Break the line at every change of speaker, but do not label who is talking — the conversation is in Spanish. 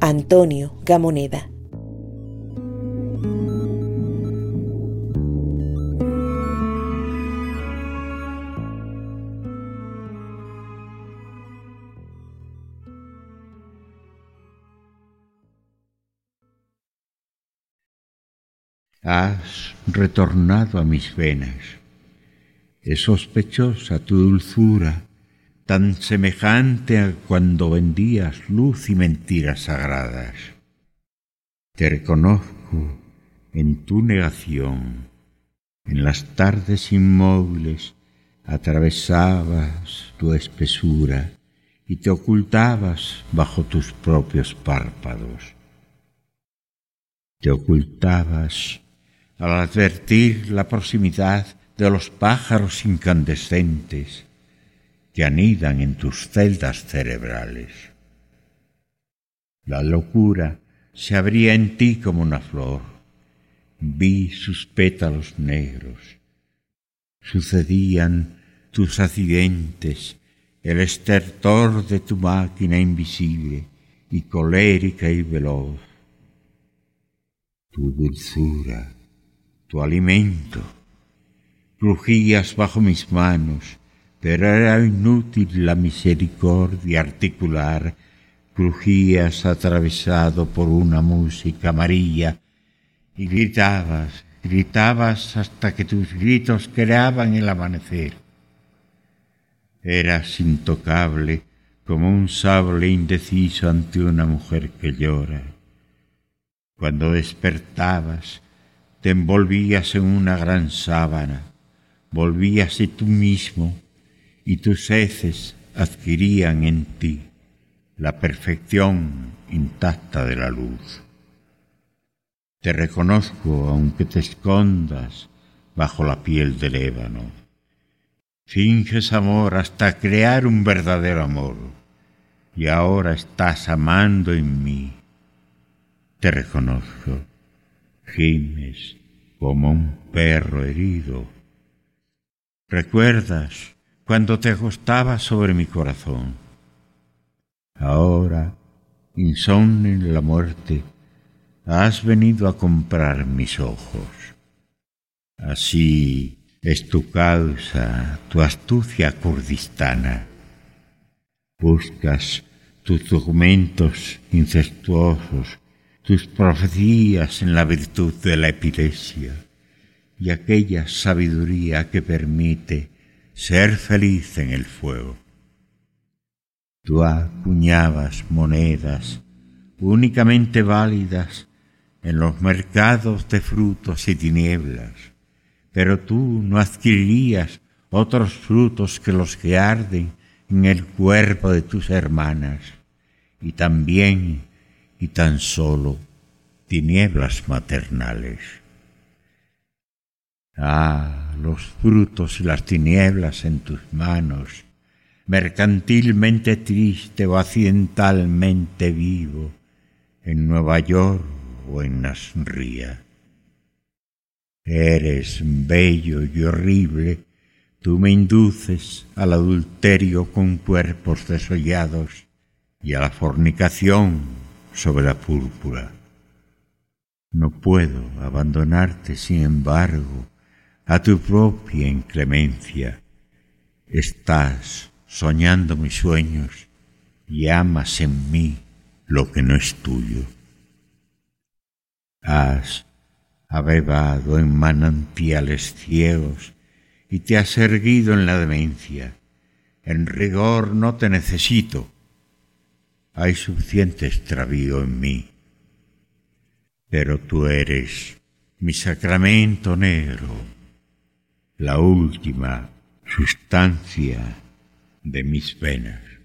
Antonio Gamoneda.
Has retornado a mis venas. Es sospechosa tu dulzura, tan semejante a cuando vendías luz y mentiras sagradas. Te reconozco en tu negación. En las tardes inmóviles atravesabas tu espesura y te ocultabas bajo tus propios párpados. Te ocultabas al advertir la proximidad de los pájaros incandescentes que anidan en tus celdas cerebrales. La locura se abría en ti como una flor. Vi sus pétalos negros. Sucedían tus accidentes, el estertor de tu máquina invisible y colérica y veloz. Tu dulzura tu alimento. Crujías bajo mis manos, pero era inútil la misericordia articular. Crujías atravesado por una música amarilla y gritabas, gritabas hasta que tus gritos creaban el amanecer. Eras intocable como un sable indeciso ante una mujer que llora. Cuando despertabas, te envolvías en una gran sábana, volvíase tú mismo y tus heces adquirían en ti la perfección intacta de la luz. Te reconozco aunque te escondas bajo la piel del ébano. Finges amor hasta crear un verdadero amor y ahora estás amando en mí. Te reconozco gimes como un perro herido. ¿Recuerdas cuando te acostabas sobre mi corazón? Ahora, insomne en la muerte, has venido a comprar mis ojos. Así es tu causa, tu astucia kurdistana. Buscas tus documentos incestuosos tus profecías en la virtud de la epilepsia y aquella sabiduría que permite ser feliz en el fuego. Tú acuñabas monedas únicamente válidas en los mercados de frutos y tinieblas, pero tú no adquirirías otros frutos que los que arden en el cuerpo de tus hermanas, y también y tan solo tinieblas maternales. Ah, los frutos y las tinieblas en tus manos, mercantilmente triste o accidentalmente vivo, en Nueva York o en Nasría. Eres bello y horrible, tú me induces al adulterio con cuerpos desollados y a la fornicación sobre la púrpura. No puedo abandonarte, sin embargo, a tu propia inclemencia. Estás soñando mis sueños y amas en mí lo que no es tuyo. Has abebado en manantiales ciegos y te has erguido en la demencia. En rigor no te necesito hay suficiente extravío en mí. Pero tú eres mi sacramento negro, la última sustancia de mis venas.